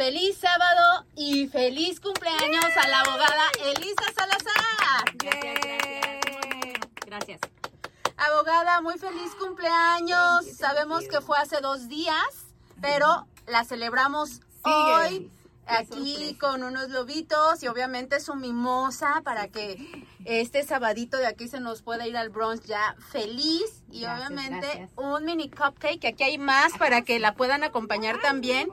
Feliz sábado y feliz cumpleaños a la abogada Elisa Salazar. Gracias, gracias. Gracias. Abogada, muy feliz cumpleaños. Sabemos que fue hace dos días, pero la celebramos hoy aquí con unos lobitos y obviamente su mimosa para que este sabadito de aquí se nos pueda ir al brunch ya feliz y Gracias, obviamente gracias. un mini cupcake que aquí hay más para que la puedan acompañar también.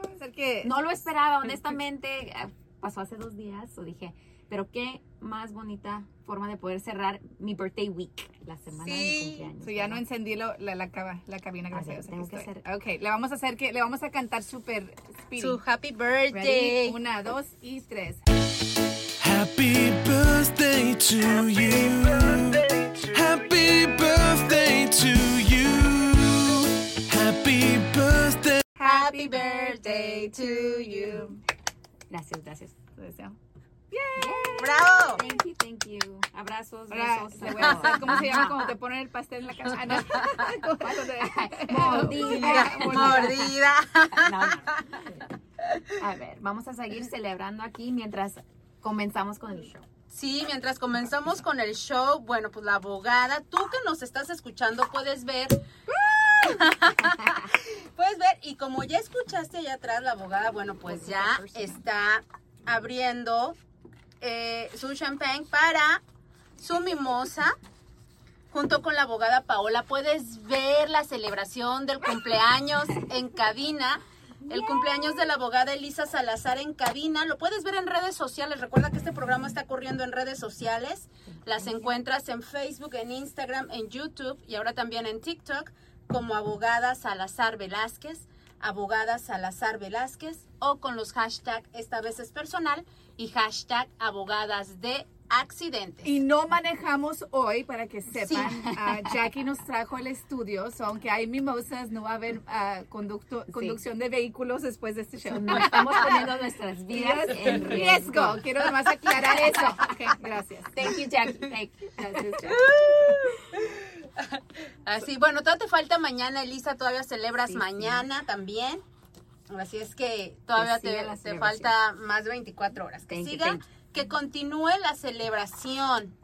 No lo esperaba, honestamente. eh, Pasó hace dos días, o dije, pero qué más bonita forma de poder cerrar mi birthday week, la semana de mi Sí. cumpleaños. So, ya no encendí lo- la, la, caba- la cabina, ver, gracias. tengo que hacer- Ok, le vamos a hacer que, le vamos a cantar super speedy. Su happy Ready? birthday. Una, dos y tres. Happy birthday to you. Happy birthday to you. Happy birthday. Happy birthday to you. Gracias, gracias. Te deseo. ¡Bravo! Thank you, thank you. Abrazos, besos. le voy a hacer, ¿cómo se llama cuando te ponen el pastel en la cara? Ah, no. Mordida. Mordida. No, no. A ver, vamos a seguir celebrando aquí mientras comenzamos con el show. Sí, mientras comenzamos con el show, bueno, pues la abogada, tú que nos estás escuchando puedes ver, puedes ver, y como ya escuchaste allá atrás la abogada, bueno, pues ya está abriendo eh, su champagne para su mimosa. Junto con la abogada Paola puedes ver la celebración del cumpleaños en cabina. El cumpleaños de la abogada Elisa Salazar en cabina. Lo puedes ver en redes sociales. Recuerda que este programa está corriendo en redes sociales. Las encuentras en Facebook, en Instagram, en YouTube y ahora también en TikTok como abogada Salazar Velázquez, abogada Salazar Velázquez o con los hashtag esta vez es personal y hashtag abogadas de accidentes. Y no manejamos hoy, para que sepan. Ah, Jackie nos trajo el estudio, so, aunque hay mimosas, no va a haber ah, conducto- conducción de vehículos después de este show. No estamos poniendo nuestras vidas en riesgo. Quiero nomás aclarar eso. Ok, gracias. Thank you, Jackie. Thank you. Gracias, Jackie. Así, bueno, todavía te falta mañana, Elisa, todavía celebras Sí, sí. mañana también. Así es que todavía Que te, te falta más de 24 horas. Que Thank siga, you. que continúe la celebración.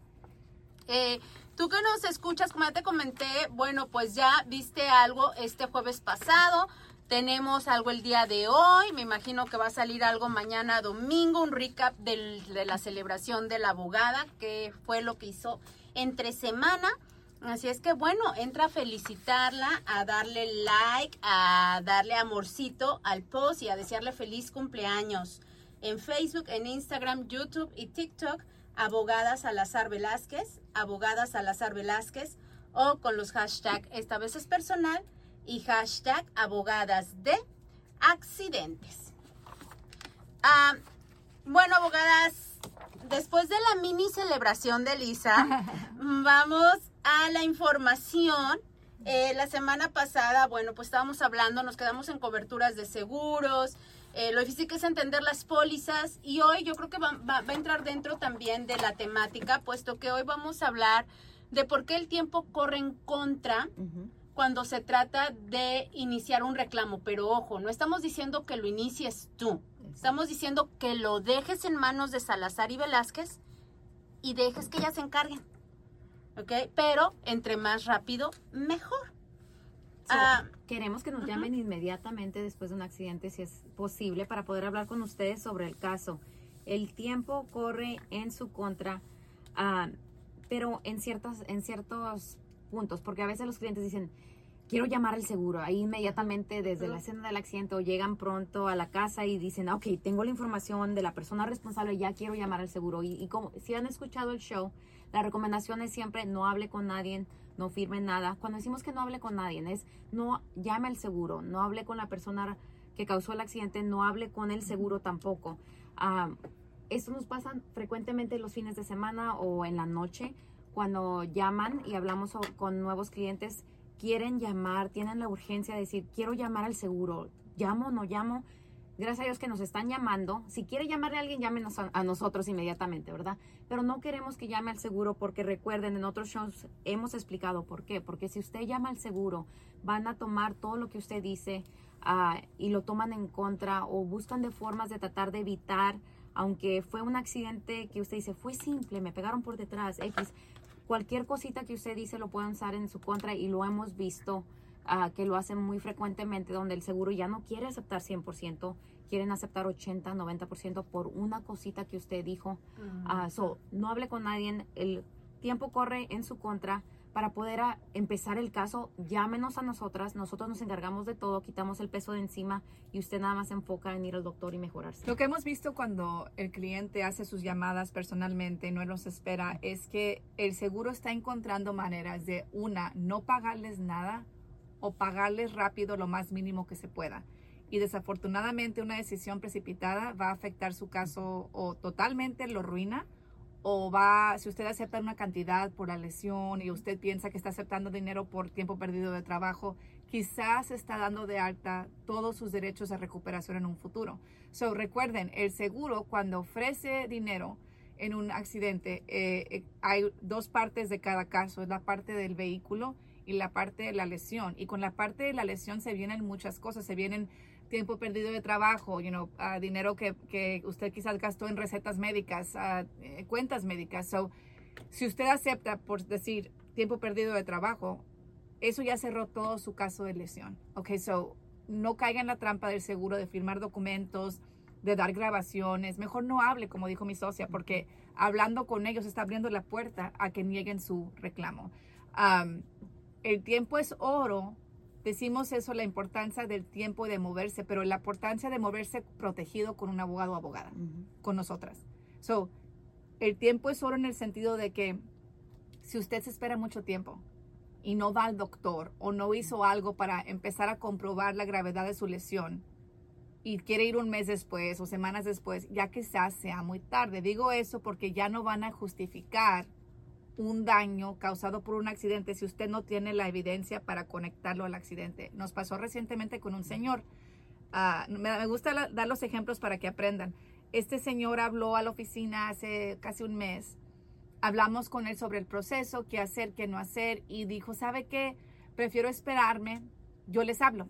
Eh, Tú que nos escuchas, como ya te comenté, bueno, pues ya viste algo este jueves pasado. Tenemos algo el día de hoy. Me imagino que va a salir algo mañana domingo, un recap del- de la celebración de la abogada, que fue lo que hizo entre semana. Así es que bueno, entra a felicitarla, a darle like, a darle amorcito al post y a desearle feliz cumpleaños. En Facebook, en Instagram, YouTube y TikTok, abogada Salazar Velázquez, abogada Salazar Velázquez o con los hashtags esta vez es personal y hashtag abogadas de accidentes. Ah, bueno, abogadas, después de la mini celebración de Lisa, vamos a la información. Eh, la semana pasada, bueno, pues estábamos hablando, nos quedamos en coberturas de seguros, eh, lo difícil que es entender las pólizas y hoy yo creo que va, va- va a entrar dentro también de la temática, puesto que hoy vamos a hablar de por qué el tiempo corre en contra cuando se trata de iniciar un reclamo. Pero ojo, no estamos diciendo que lo inicies tú. Estamos diciendo que lo dejes en manos de Salazar y Velázquez y dejes que ellas se encarguen. ¿Ok? Pero entre más rápido, mejor. So, Ah, queremos que nos llamen inmediatamente después de un accidente, si es posible, para poder hablar con ustedes sobre el caso. El tiempo corre en su contra, ah, pero en, ciertas, en ciertos puntos, porque a veces los clientes dicen, quiero llamar al seguro, ahí inmediatamente desde la escena del accidente o llegan pronto a la casa y dicen, "Ah, ok, tengo la información de la persona responsable, ya quiero llamar al seguro. Y, y como si han escuchado el show, la recomendación es siempre no hable con nadie, no firme nada. Cuando decimos que no hable con nadie, es no llame al seguro, no hable con la persona que causó el accidente, no hable con el seguro tampoco. Ah, esto nos pasa frecuentemente los fines de semana o en la noche cuando llaman y hablamos con nuevos clientes, quieren llamar, tienen la urgencia de decir, quiero llamar al seguro, llamo no llamo. Gracias a Dios que nos están llamando. Si quiere llamarle a alguien, llámenos a, a nosotros inmediatamente, ¿verdad? Pero no queremos que llame al seguro porque recuerden, en otros shows hemos explicado por qué. Porque si usted llama al seguro, van a tomar todo lo que usted dice, ah, y lo toman en contra o buscan de formas de tratar de evitar, aunque fue un accidente que usted dice, fue simple, me pegaron por detrás, X, cualquier cosita que usted dice lo pueden usar en su contra y lo hemos visto ah, que lo hacen muy frecuentemente donde el seguro ya no quiere aceptar 100%, quieren aceptar 80, 90% por una cosita que usted dijo. Ah, so, no hable con nadie, el tiempo corre en su contra. Para poder empezar el caso, llámenos a nosotras, nosotros nos encargamos de todo, quitamos el peso de encima y usted nada más se enfoca en ir al doctor y mejorarse. Lo que hemos visto cuando el cliente hace sus llamadas personalmente, no nos espera, es que el seguro está encontrando maneras de, una, no pagarles nada o pagarles rápido lo más mínimo que se pueda. Y desafortunadamente una decisión precipitada va a afectar su caso o totalmente lo ruina o va, si usted acepta una cantidad por la lesión y usted piensa que está aceptando dinero por tiempo perdido de trabajo, quizás está dando de alta todos sus derechos de recuperación en un futuro. So, recuerden, el seguro cuando ofrece dinero en un accidente, eh, eh, hay dos partes de cada caso, es la parte del vehículo y la parte de la lesión. Y con la parte de la lesión se vienen muchas cosas, se vienen tiempo perdido de trabajo, you know, ah, dinero que, que, usted quizás gastó en recetas médicas, uh, cuentas médicas. So, si usted acepta, por decir, tiempo perdido de trabajo, eso ya cerró todo su caso de lesión. Ok, so, no caiga en la trampa del seguro de firmar documentos, de dar grabaciones. Mejor no hable, como dijo mi socia, porque hablando con ellos está abriendo la puerta a que nieguen su reclamo. Um, el tiempo es oro Decimos eso, la importancia del tiempo de moverse, pero la importancia de moverse protegido con un abogado o abogada, con nosotras. So, el tiempo es oro en el sentido de que si usted se espera mucho tiempo y no va al doctor o no hizo algo para empezar a comprobar la gravedad de su lesión y quiere ir un mes después o semanas después, ya quizás sea muy tarde. Digo eso porque ya no van a justificar un daño causado por un accidente si usted no tiene la evidencia para conectarlo al accidente. Nos pasó recientemente con un señor. Ah, me, gusta dar los ejemplos para que aprendan. Este señor habló a la oficina hace casi un mes. Hablamos con él sobre el proceso, qué hacer, qué no hacer y dijo, ¿sabe qué? Prefiero esperarme, yo les hablo.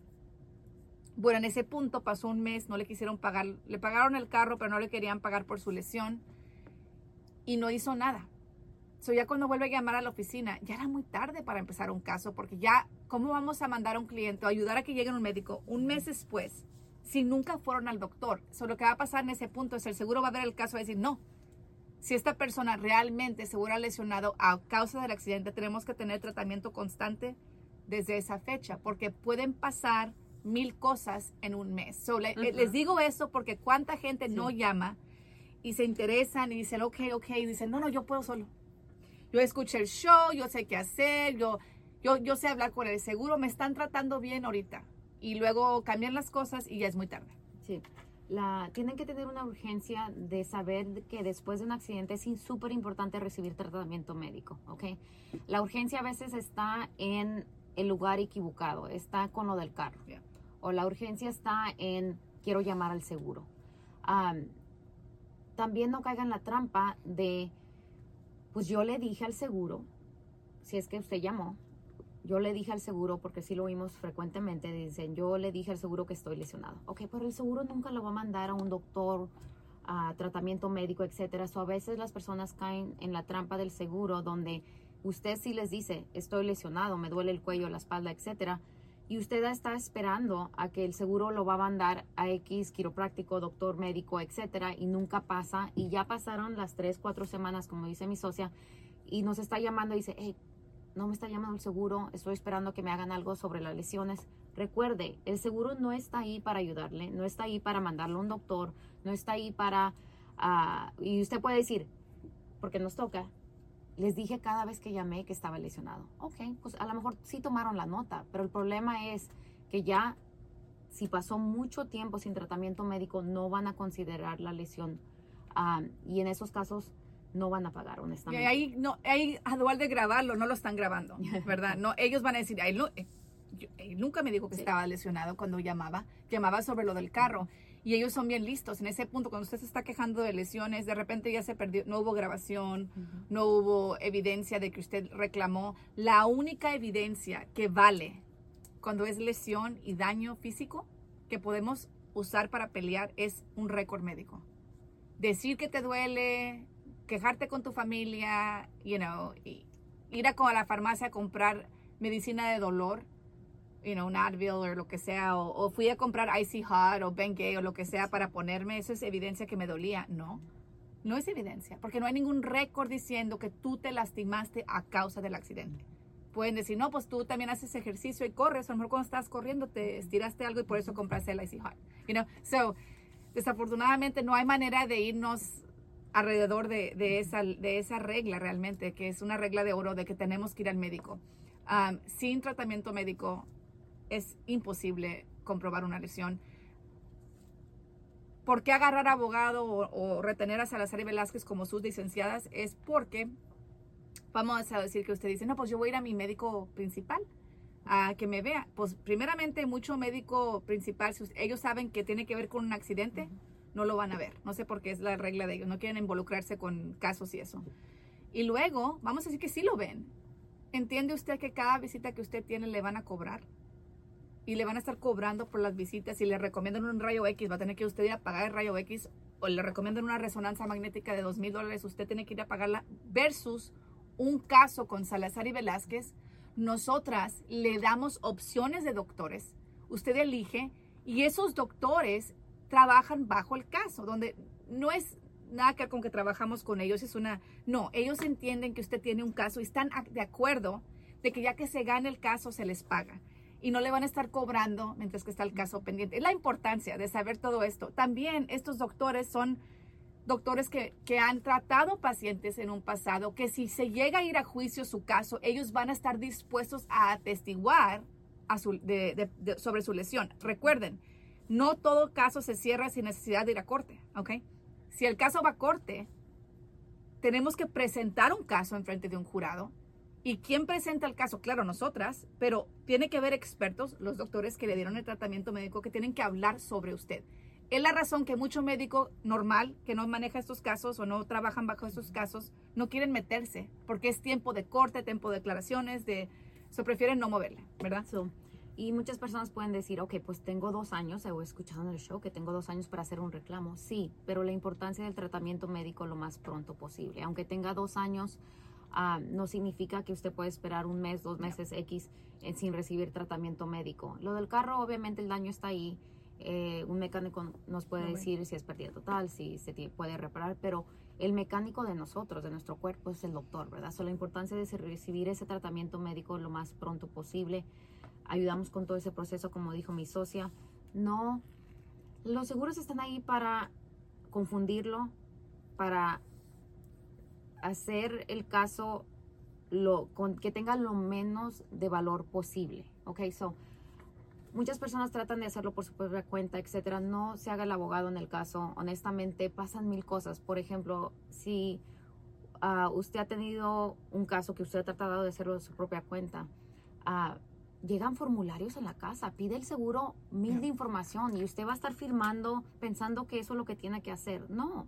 Bueno, en ese punto pasó un mes, no le quisieron pagar, le pagaron el carro, pero no le querían pagar por su lesión y no hizo nada So ya cuando vuelve a llamar a la oficina, ya era muy tarde para empezar un caso, porque ya, ¿cómo vamos a mandar a un cliente o ayudar a que llegue un médico un mes después si nunca fueron al doctor? So lo que va a pasar en ese punto es el seguro va a ver el caso y decir, no, si esta persona realmente se hubiera lesionado a causa del accidente, tenemos que tener tratamiento constante desde esa fecha, porque pueden pasar mil cosas en un mes. So, Les digo eso porque cuánta gente no llama y se interesan y dicen, ok, ok, y dicen, no, no, yo puedo solo yo escuché el show, yo sé qué hacer, yo, yo, yo sé hablar con el seguro, me están tratando bien ahorita. Y luego cambian las cosas y ya es muy tarde. Sí. La, tienen que tener una urgencia de saber que después de un accidente es súper importante recibir tratamiento médico, ¿ok? La urgencia a veces está en el lugar equivocado, está con lo del carro. O la urgencia está en quiero llamar al seguro. también no caigan en la trampa de pues yo le dije al seguro, si es que usted llamó, yo le dije al seguro, porque sí lo vimos frecuentemente, dicen, yo le dije al seguro que estoy lesionado. Ok, pero el seguro nunca lo va a mandar a un doctor, a tratamiento médico, etcétera. So, a veces las personas caen en la trampa del seguro donde usted sí les dice, estoy lesionado, me duele el cuello, la espalda, etcétera. Y usted está esperando a que el seguro lo va a mandar a X quiropráctico, doctor médico, etcétera, y nunca pasa. Y ya pasaron las tres, cuatro semanas, como dice mi socia, y nos está llamando y dice, hey, no me está llamando el seguro, estoy esperando que me hagan algo sobre las lesiones. Recuerde, el seguro no está ahí para ayudarle, no está ahí para mandarle a un doctor, no está ahí para... Ah, y usted puede decir, porque nos toca, les dije cada vez que llamé que estaba lesionado. Ok, pues a lo mejor sí tomaron la nota, pero el problema es que ya si pasó mucho tiempo sin tratamiento médico no van a considerar la lesión y en esos casos no van a pagar, honestamente. Y ahí, no, ahí a dual de grabarlo, no lo están grabando, ¿verdad? No, ellos van a decir, él nunca me dijo que estaba lesionado cuando llamaba, llamaba sobre lo del carro y ellos son bien listos. En ese punto, cuando usted se está quejando de lesiones, de repente ya se perdió, no hubo grabación, no hubo evidencia de que usted reclamó. La única evidencia que vale cuando es lesión y daño físico que podemos usar para pelear es un récord médico. Decir que te duele, quejarte con tu familia, you know, y ir a, a la farmacia a comprar medicina de dolor, you know, un Advil o lo que sea, o, o fui a comprar Icy Hot o Bengay o lo que sea para ponerme, eso es evidencia que me dolía. No, no es evidencia, porque no hay ningún récord diciendo que tú te lastimaste a causa del accidente. Pueden decir, no, pues tú también haces ejercicio y corres, a lo mejor cuando estás corriendo te estiraste algo y por eso compraste el Icy Hot. You know? So, desafortunadamente no hay manera de irnos alrededor de, de esa, de esa regla realmente, que es una regla de oro de que tenemos que ir al médico. Um, sin tratamiento médico es imposible comprobar una lesión. ¿Por qué agarrar abogado o, o retener a Salazar y Velázquez como sus licenciadas? Es porque vamos a decir que usted dice, no, pues yo voy a ir a mi médico principal a que me vea. Pues primeramente mucho médico principal, si ellos saben que tiene que ver con un accidente, no lo van a ver. No sé por qué es la regla de ellos, no quieren involucrarse con casos y eso. Y luego, vamos a decir que sí lo ven. ¿Entiende usted que cada visita que usted tiene le van a cobrar? Y le van a estar cobrando por las visitas. Si le recomiendan un rayo X, va a tener que usted ir a pagar el rayo X. O le recomiendan una resonancia magnética de dos mil dólares, usted tiene que ir a pagarla. Versus un caso con Salazar y Velázquez, nosotras le damos opciones de doctores. Usted elige y esos doctores trabajan bajo el caso, donde no es nada que con que trabajamos con ellos, es una, no, ellos entienden que usted tiene un caso y están de acuerdo de que ya que se gane el caso se les paga y no le van a estar cobrando mientras que está el caso pendiente. Es la importancia de saber todo esto. También estos doctores son doctores que, que han tratado pacientes en un pasado, que si se llega a ir a juicio su caso, ellos van a estar dispuestos a atestiguar a su- de- de- de- sobre su lesión. Recuerden, no todo caso se cierra sin necesidad de ir a corte, ¿ok? Si el caso va a corte, tenemos que presentar un caso en frente de un jurado. ¿Y quién presenta el caso? Claro, nosotras, pero tiene que haber expertos, los doctores que le dieron el tratamiento médico, que tienen que hablar sobre usted. Es la razón que mucho médico normal que no maneja estos casos o no trabajan bajo estos casos no quieren meterse porque es tiempo de corte, tiempo de declaraciones, de se prefieren no moverle, ¿verdad? So, y muchas personas pueden decir, ok, pues tengo dos años, he escuchado en el show que tengo dos años para hacer un reclamo. Sí, pero la importancia del tratamiento médico lo más pronto posible. Aunque tenga dos años, ah, no significa que usted puede esperar un mes, dos meses X eh, sin recibir tratamiento médico. Lo del carro, obviamente el daño está ahí. Eh, un mecánico nos puede decir si es pérdida total, si se puede reparar, pero el mecánico de nosotros, de nuestro cuerpo, es el doctor, ¿verdad? So, la importancia de recibir ese tratamiento médico lo más pronto posible. Ayudamos con todo ese proceso, como dijo mi socia. No, los seguros están ahí para confundirlo, para hacer el caso lo, con, que tenga lo menos de valor posible. Ok, so muchas personas tratan de hacerlo por su propia cuenta, etcétera. No se haga el abogado en el caso. Honestamente, pasan mil cosas. Por ejemplo, si ah, usted ha tenido un caso que usted ha tratado de hacerlo de su propia cuenta, ah, llegan formularios en la casa, pide el seguro mil de información y usted va a estar firmando pensando que eso es lo que tiene que hacer. No,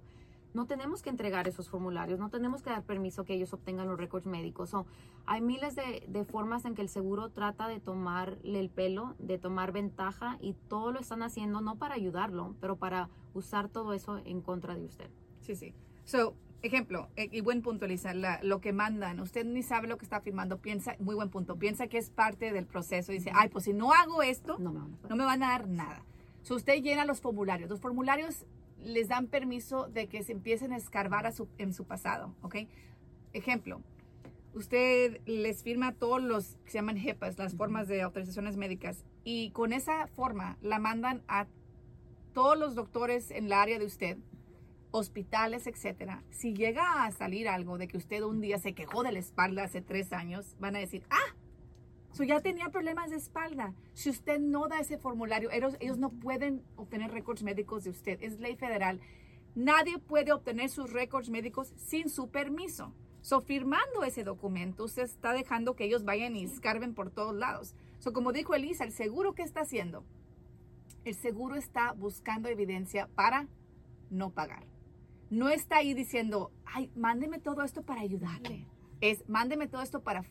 no tenemos que entregar esos formularios, no tenemos que dar permiso que ellos obtengan los récords médicos. So, hay miles de, de formas en que el seguro trata de tomarle el pelo, de tomar ventaja y todo lo están haciendo no para ayudarlo, pero para usar todo eso en contra de usted. Sí, sí. So, ejemplo, eh, y buen punto, Lisa, la- lo que mandan, usted ni sabe lo que está firmando, piensa, muy buen punto, piensa que es parte del proceso y dice, ay, pues si no hago esto, No me van a pagar. no me van a dar nada. So, usted llena los formularios. Los formularios les dan permiso de que se empiecen a escarbar a su- en su pasado, ¿ok? Ejemplo, usted les firma todos los que se llaman HIPAAs, las formas de autorizaciones médicas, y con esa forma la mandan a todos los doctores en la área de usted, hospitales, etcétera. Si llega a salir algo de que usted un día se quejó de la espalda hace tres años, van a decir, ah, So ya tenía problemas de espalda. Si usted no da ese formulario, ellos, no pueden obtener récords médicos de usted. Es ley federal. Nadie puede obtener sus récords médicos sin su permiso. So, firmando ese documento, usted está dejando que ellos vayan y escarben por todos lados. So, como dijo Elisa, el seguro que está haciendo, el seguro está buscando evidencia para no pagar. No está ahí diciendo, ay, mándeme todo esto para ayudarle. Es, mándeme todo esto para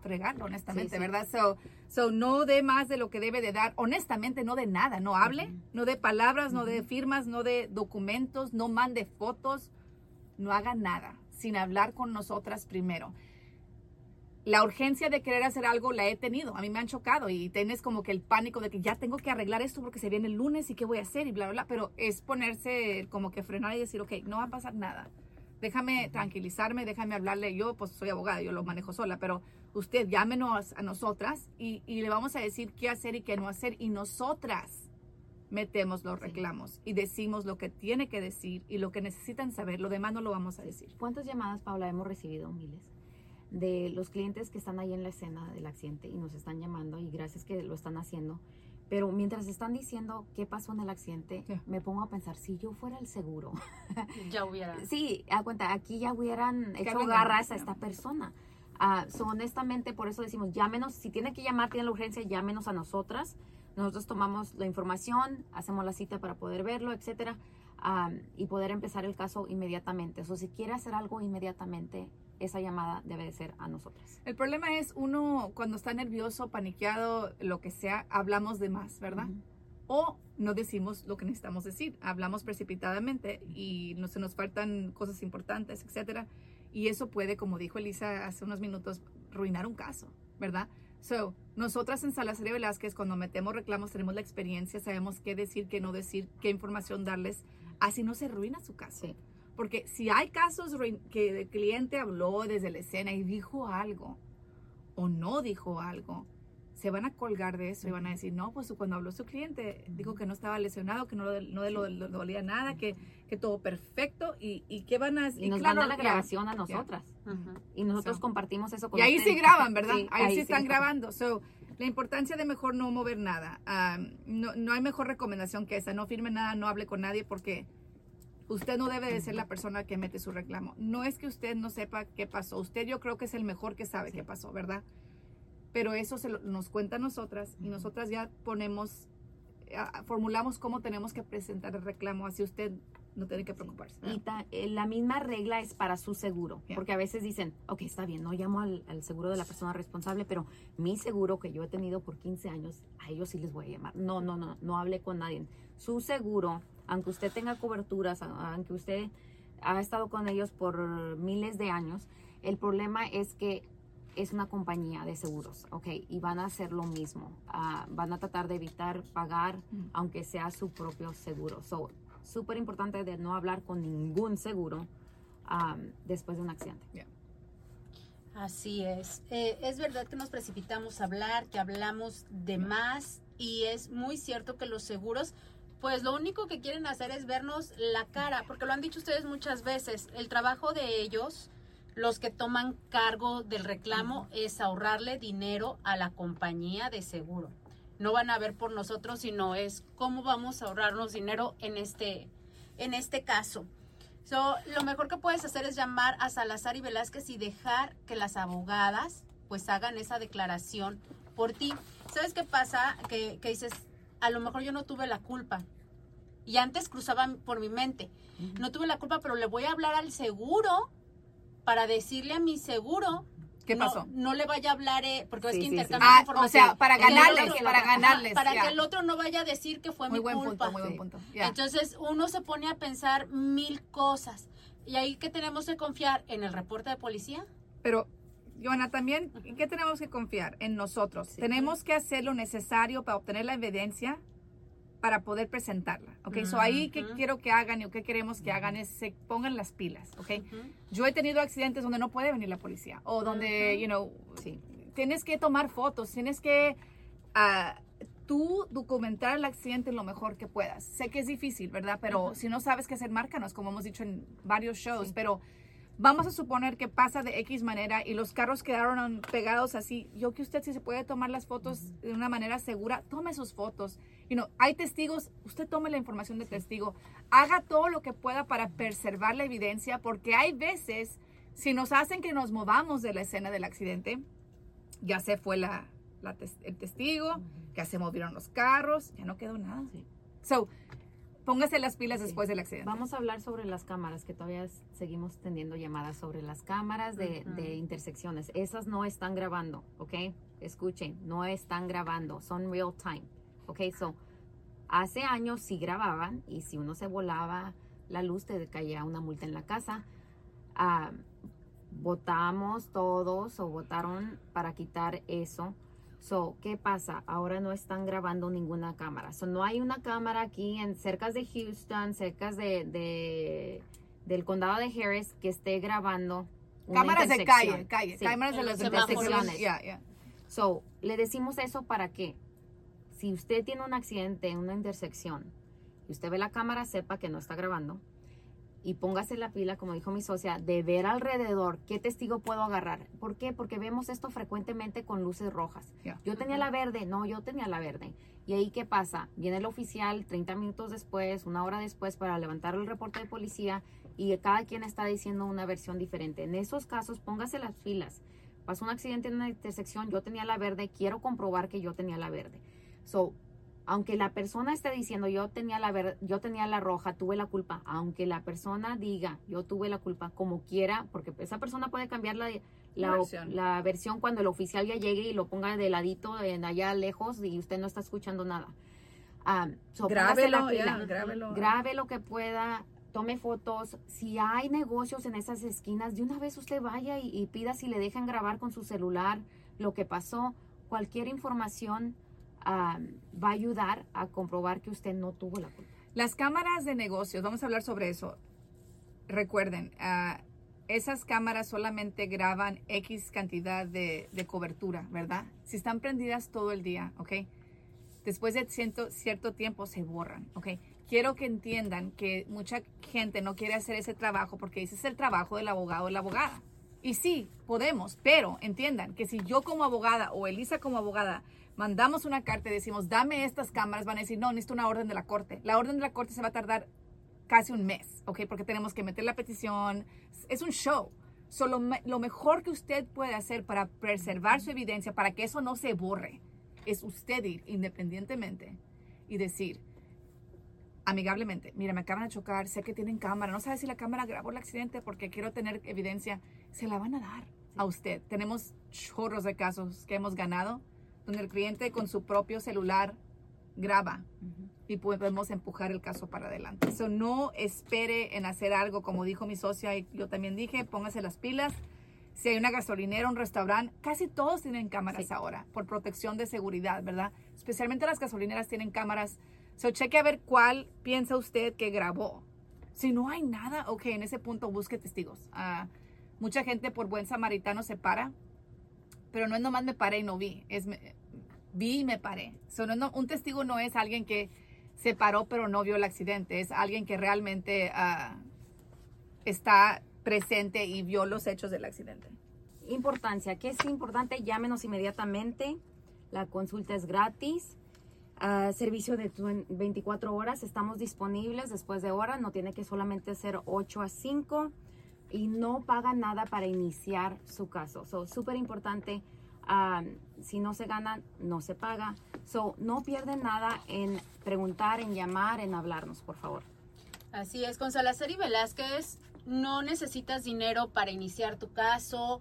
fregarlo, honestamente, Sí, sí. ¿verdad? So, so, no dé más de lo que debe de dar. Honestamente, no de nada. No hable, no de palabras, no de firmas, no de documentos, no mande fotos. No haga nada sin hablar con nosotras primero. La urgencia de querer hacer algo la he tenido. A mí me han chocado y tienes como que el pánico de que ya tengo que arreglar esto porque se viene el lunes y qué voy a hacer y bla, bla, bla. Pero es ponerse como que frenar y decir, ok, no va a pasar nada déjame tranquilizarme, déjame hablarle. Yo, pues soy abogada, yo lo manejo sola, pero usted llámenos a nosotras y, y le vamos a decir qué hacer y qué no hacer. Y nosotras metemos los reclamos y decimos lo que tiene que decir y lo que necesitan saber. Lo demás no lo vamos a decir. ¿Cuántas llamadas, Paula, hemos recibido? Miles. De los clientes que están ahí en la escena del accidente y nos están llamando y gracias que lo están haciendo. Pero mientras están diciendo qué pasó en el accidente, me pongo a pensar, si yo fuera el seguro, Ya hubiera. sí, a cuenta, aquí ya hubieran hecho garras a esta persona. Ah, so, honestamente, por eso decimos, llámenos, si tiene que llamar, tiene la urgencia, llámenos a nosotras. Nosotros tomamos la información, hacemos la cita para poder verlo, etcétera, ah, y poder empezar el caso inmediatamente. O si quiere hacer algo inmediatamente, esa llamada debe de ser a nosotras. El problema es uno cuando está nervioso, paniqueado, lo que sea, hablamos de más, ¿verdad? O no decimos lo que necesitamos decir, hablamos precipitadamente y no, se nos faltan cosas importantes, etcétera. Y eso puede, como dijo Elisa hace unos minutos, ruinar un caso, ¿verdad? So, nosotras en Salazar y Velázquez, cuando metemos reclamos, tenemos la experiencia, sabemos qué decir, qué no decir, qué información darles, así no se arruina su caso. Sí. Porque si hay casos que el cliente habló desde la escena y dijo algo o no dijo algo, se van a colgar de eso y van a decir, no, pues cuando habló su cliente, dijo que no estaba lesionado, que no, le- no le, le dolía nada, que, que todo perfecto y, y qué van a Y nos claro, mandan la ya. grabación a nosotras. Ujú. Y nosotros So. compartimos eso con Y ahí sí graban, ¿verdad? Sí, ahí, sí están sí. grabando. So, la importancia de mejor no mover nada. Ah, no, no hay mejor recomendación que esa. No firme nada, no hable con nadie porque usted no debe de ser la persona que mete su reclamo. No es que usted no sepa qué pasó. Usted yo creo que es el mejor que sabe qué pasó, ¿verdad? Pero eso se lo- nos cuenta a nosotras y nosotras ya ponemos, formulamos cómo tenemos que presentar el reclamo. Así usted no tiene que preocuparse. Y ta- eh, la misma regla es para su seguro, Ya. porque a veces dicen, ok, está bien, no llamo al, al seguro de la persona responsable, pero mi seguro que yo he tenido por 15 años, a ellos sí les voy a llamar. No, no, no, no hable con nadie. Su seguro, aunque usted tenga coberturas, aunque usted ha estado con ellos por miles de años, el problema es que es una compañía de seguros, ok, y van a hacer lo mismo. Ah, van a tratar de evitar pagar, Mm. aunque sea su propio seguro. So, súper importante de no hablar con ningún seguro um, después de un accidente. Así es. Eh, es verdad que nos precipitamos a hablar, que hablamos de más y es muy cierto que los seguros, pues lo único que quieren hacer es vernos la cara, porque lo han dicho ustedes muchas veces, el trabajo de ellos, los que toman cargo del reclamo, es ahorrarle dinero a la compañía de seguro. No van a ver por nosotros, sino es cómo vamos a ahorrarnos dinero en este, en este caso. So, lo mejor que puedes hacer es llamar a Salazar y Velázquez y dejar que las abogadas pues hagan esa declaración por ti. ¿Sabes qué pasa? Que, que dices, a lo mejor yo no tuve la culpa. Y antes cruzaba por mi mente, no tuve la culpa, pero le voy a hablar al seguro para decirle a mi seguro. ¿Qué no- pasó? No, le vaya a hablar, eh, porque es que sí, sí. intercambian Ah, o información. sea, para ganarles, otro- para ganarles. Para ya. que el otro no vaya a decir que fue Muy mi buen culpa. punto, muy buen punto. Entonces uno se pone a pensar mil cosas. Y ahí que tenemos que confiar en el reporte de policía. Pero, Joana, también, ¿en qué tenemos que confiar? En nosotros. Sí. Tenemos que hacer lo necesario para obtener la evidencia para poder presentarla. ¿Ok? So ahí que quiero que hagan y o que queremos que hagan es se pongan las pilas. ¿Ok? Yo he tenido accidentes donde no puede venir la policía o donde, Ujú. you know, Sí. tienes que tomar fotos, tienes que ah, tú documentar el accidente lo mejor que puedas. Sé que es difícil, ¿verdad? Pero si no sabes qué hacer, márcanos, como hemos dicho en varios shows. Sí. Pero vamos a suponer que pasa de X manera y los carros quedaron pegados así. Yo que usted si se puede tomar las fotos de una manera segura, tome sus fotos. You know, hay testigos, usted tome la información de testigo. Haga todo lo que pueda para preservar la evidencia porque hay veces, si nos hacen que nos movamos de la escena del accidente, ya se fue la, la tes- el testigo, ya se movieron los carros, ya no quedó nada. Sí. So, póngase las pilas después del accidente. Vamos a hablar sobre las cámaras, que todavía seguimos teniendo llamadas sobre las cámaras de, intersecciones. Esas no están grabando, ¿ok? Escuchen, no están grabando, son real time, ¿ok? So, hace años sí grababan y si uno se volaba la luz te caía una multa en la casa. Ah, votamos todos o votaron para quitar eso. So, ¿qué pasa? Ahora no están grabando ninguna cámara. So, no hay una cámara aquí en cerca de Houston, cerca de, de- del condado de Harris que esté grabando una cámaras de calle, calle, Sí. cámaras de las intersecciones. So, le decimos eso para que si usted tiene un accidente en una intersección y usted ve la cámara, sepa que no está grabando y póngase la pila, como dijo mi socia, de ver alrededor qué testigo puedo agarrar. ¿Por qué? Porque vemos esto frecuentemente con luces rojas. Yo tenía la verde, no, yo tenía la verde. Y ahí, ¿qué pasa? Viene el oficial 30 minutos después, una hora después, para levantar el reporte de policía y cada quien está diciendo una versión diferente. En esos casos, póngase las pilas. Pasó un accidente en una intersección, yo tenía la verde, quiero comprobar que yo tenía la verde. So, aunque la persona esté diciendo yo tenía la ver- yo tenía la roja, tuve la culpa, aunque la persona diga yo tuve la culpa como quiera, porque esa persona puede cambiar la, la, La versión. la versión cuando el oficial ya llegue y lo ponga de ladito en allá lejos y usted no está escuchando nada. Um, so, Grábelo, grábelo. Grabe lo que pueda, tome fotos. Si hay negocios en esas esquinas, de una vez usted vaya y, y pida si le dejan grabar con su celular lo que pasó. Cualquier información ah, va a ayudar a comprobar que usted no tuvo la culpa. Las cámaras de negocios, vamos a hablar sobre eso. Recuerden, ah, esas cámaras solamente graban X cantidad de, cobertura, ¿verdad? Si están prendidas todo el día, ¿ok? Después de cierto, cierto tiempo se borran, ¿ok? Quiero que entiendan que mucha gente no quiere hacer ese trabajo porque ese es el trabajo del abogado o la abogada. Y sí, podemos, pero entiendan que si yo como abogada o Elisa como abogada mandamos una carta y decimos, dame estas cámaras, van a decir, no, necesito una orden de la corte. La orden de la corte se va a tardar casi un mes, ¿ok? Porque tenemos que meter la petición. Es un show. So, lo, me- lo mejor que usted puede hacer para preservar su evidencia, para que eso no se borre, es usted ir independientemente y decir, amigablemente, mira, me acaban de chocar, sé que tienen cámara, no sabe si la cámara grabó el accidente porque quiero tener evidencia, se la van a dar a usted. Tenemos chorros de casos que hemos ganado donde el cliente con su propio celular graba y podemos empujar el caso para adelante. Eso no espere en hacer algo, como dijo mi socia y yo también dije, póngase las pilas. Si hay una gasolinera, un restaurante, casi todos tienen cámaras Sí. ahora por protección de seguridad, ¿verdad? Especialmente las gasolineras tienen cámaras. So, cheque a ver cuál piensa usted que grabó. Si no hay nada, ok, en ese punto busque testigos. Ah, mucha gente por buen samaritano se para, pero no es nomás me paré y no vi, es vi y me paré. So, no- no- un testigo no es alguien que se paró pero no vio el accidente, es alguien que realmente ah, está presente y vio los hechos del accidente. Importancia, ¿qué es importante? Llámenos inmediatamente. La consulta es gratis. Ah, servicio de twen- 24 horas. Estamos disponibles después de hora. No tiene que solamente ser 8 a 5. Y no paga nada para iniciar su caso. So, súper importante. ah, si no se gana, no se paga. So, no pierden nada en preguntar, en llamar, en hablarnos, por favor. Así es, con Salazar y Velázquez no necesitas dinero para iniciar tu caso.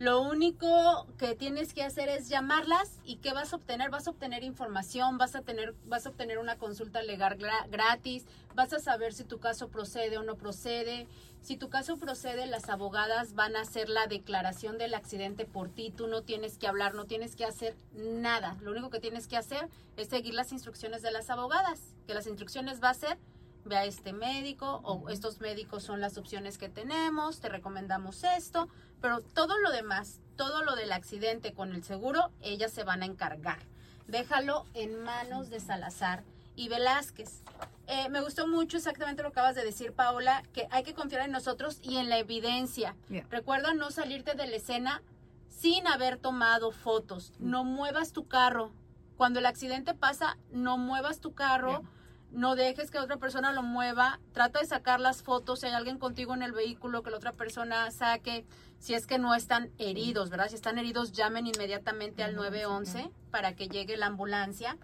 Lo único que tienes que hacer es llamarlas y ¿qué vas a obtener? Vas a obtener información, vas a tener, vas a obtener una consulta legal gra- gratis, vas a saber si tu caso procede o no procede. Si tu caso procede, las abogadas van a hacer la declaración del accidente por ti. Tú no tienes que hablar, no tienes que hacer nada. Lo único que tienes que hacer es seguir las instrucciones de las abogadas. Que las instrucciones va a ser ve a este médico o estos médicos son las opciones que tenemos, te recomendamos esto, pero todo lo demás, todo lo del accidente con el seguro, ellas se van a encargar. Déjalo en manos de Salazar y Velázquez. Eh, me gustó mucho exactamente lo que acabas de decir, Paola, que hay que confiar en nosotros y en la evidencia. Yeah. Recuerda no salirte de la escena sin haber tomado fotos. No muevas tu carro. Cuando el accidente pasa, no muevas tu carro. Yeah. No dejes que otra persona lo mueva. Trata de sacar las fotos. Si hay alguien contigo en el vehículo, que la otra persona saque. Si es que no están heridos, ¿verdad? Si están heridos, llamen inmediatamente al 911 para que llegue la ambulancia.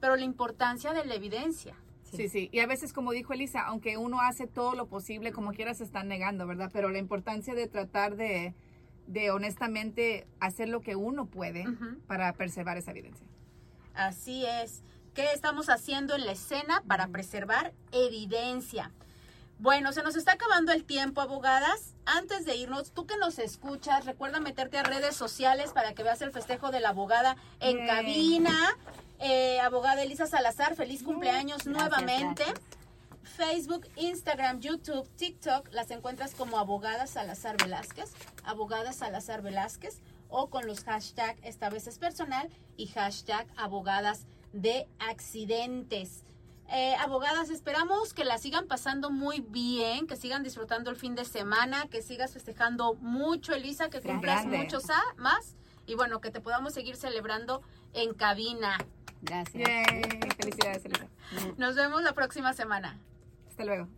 Pero la importancia de la evidencia. Sí, sí. Y a veces, como dijo Elisa, aunque uno hace todo lo posible, como quiera se están negando, ¿verdad? Pero la importancia de tratar de, de honestamente hacer lo que uno puede para preservar esa evidencia. Así es. ¿Qué estamos haciendo en la escena para preservar evidencia? Bueno, se nos está acabando el tiempo, abogadas. Antes de irnos, tú que nos escuchas, recuerda meterte a redes sociales para que veas el festejo de la abogada en cabina. Eh, abogada Elisa Salazar, feliz cumpleaños nuevamente. gracias. Facebook, Instagram, YouTube, TikTok, las encuentras como abogada Salazar Velázquez, abogada Salazar Velázquez, o con los hashtag esta vez es personal y hashtag abogadas de accidentes. Eh, abogadas, esperamos que la sigan pasando muy bien, que sigan disfrutando el fin de semana, que sigas festejando mucho, Elisa, que cumplas Grande. muchos a- más y bueno, que te podamos seguir celebrando en cabina. Gracias. Yay. Felicidades, Elisa. Nos vemos la próxima semana. Hasta luego.